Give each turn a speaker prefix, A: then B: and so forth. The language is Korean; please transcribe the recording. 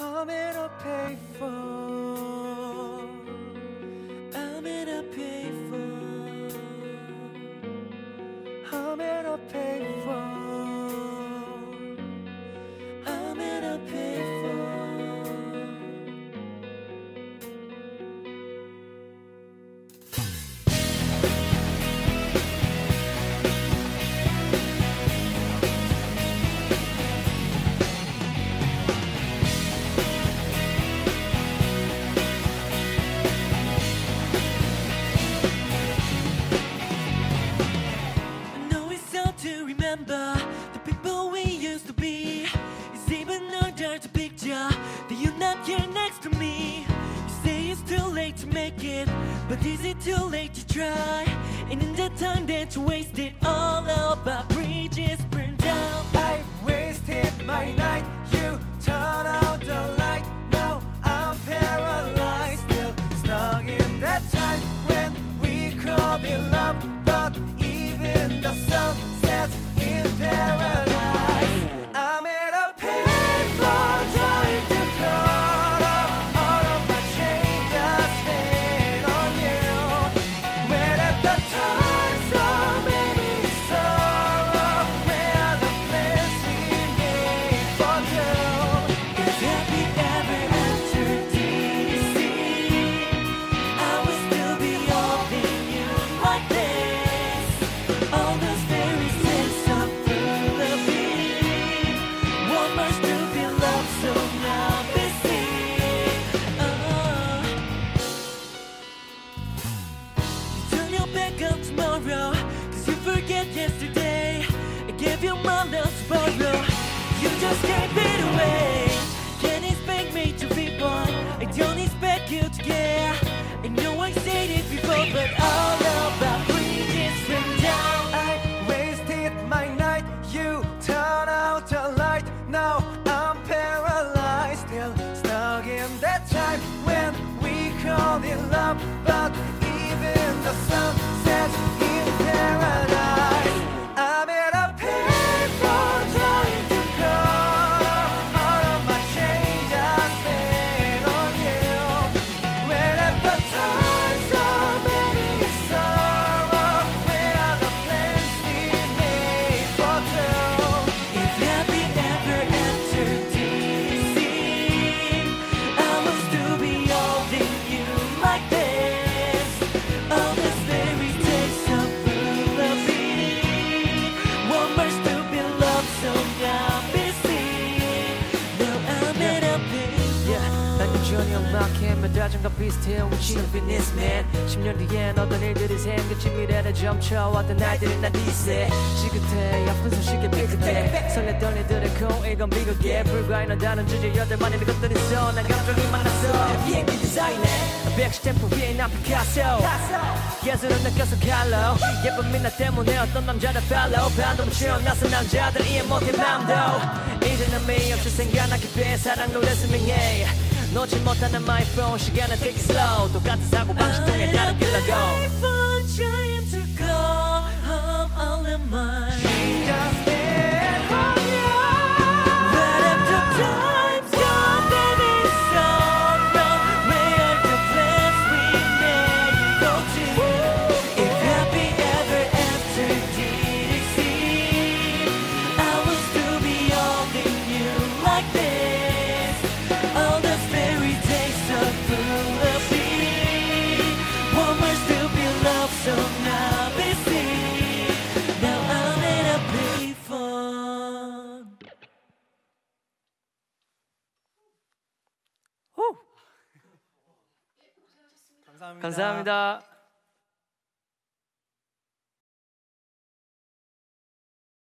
A: I'm in a payphone. But is it too late to try? And in the time that you wasted, all of like this. Now I'm paralyzed, still stuck in that time when we called it love.
B: 난 여전히 엄막해 매달전과 비슷해 우치는 비즈니스맨. 10년 뒤엔 어떤 일들이 생길지 미래를 점쳐왔던 날들은 난 디세 지긋해. 아픈 소식에 삐끗해. 설레던 이들의 코 이건 비극에 불과해 넌 다른 주제 여덟 만의 것들이 있어. 난 감정이 많았어 비행기 디자인에 백시 템포 위에 난 피카소. 예술은 느껴서 칼로 예쁜 미나 때문에 어떤 남자를 팔로우 반동 치어나서 남자들 이해 못해 맘도. 이제는 미 없이 생각나게 돼. 사랑 노래 스밍해 놓지 못하는 my phone 시간은 take it slow. 똑같은 사고 방식 통해 다른 감사합니다